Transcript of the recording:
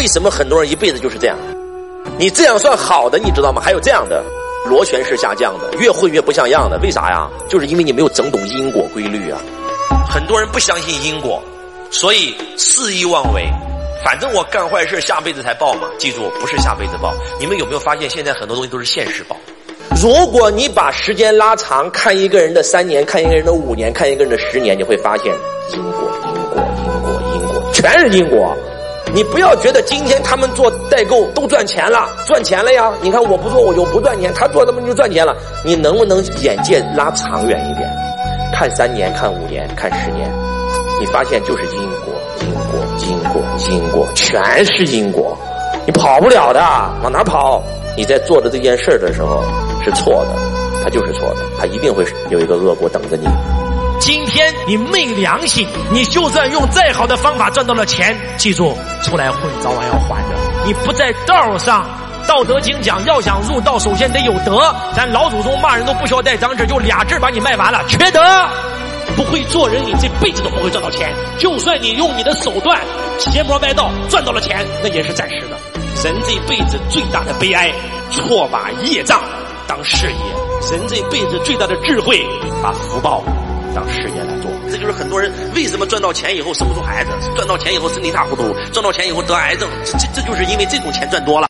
为什么很多人一辈子就是这样？你这样算好的，你知道吗？还有这样的螺旋式下降的，越混越不像样的，为啥呀？就是因为你没有整懂因果规律啊。很多人不相信因果，所以肆意妄为。反正我干坏事，下辈子才报嘛。记住，不是下辈子报。你们有没有发现，现在很多东西都是现实报？如果你把时间拉长，看一个人的三年，看一个人的五年，看一个人的十年，你会发现因果，因果，因果，因果，全是因果。你不要觉得今天他们做代购都赚钱了，赚钱了呀！你看我不做我就不赚钱，他做他们就赚钱了。你能不能眼界拉长远一点？看三年，看五年，看十年，你发现就是因果，因果，因果，因果，全是因果，你跑不了的，往哪跑？你在做的这件事的时候是错的，它就是错的，它一定会有一个恶果等着你。今天你昧良心，你就算用再好的方法赚到了钱，记住，出来混早晚要还的。你不在道上，《道德经》讲，要想入道，首先得有德。咱老祖宗骂人都不需要带脏字，就俩字把你卖完了，缺德。不会做人，你这辈子都不会赚到钱。就算你用你的手段邪魔歪道赚到了钱，那也是暂时的。人这辈子最大的悲哀，错把业障当事业；人这辈子最大的智慧，把福报。当事业来做，这就是很多人为什么赚到钱以后生不出孩子，赚到钱以后身体一塌糊涂，赚到钱以后得癌症，这这这就是因为这种钱赚多了。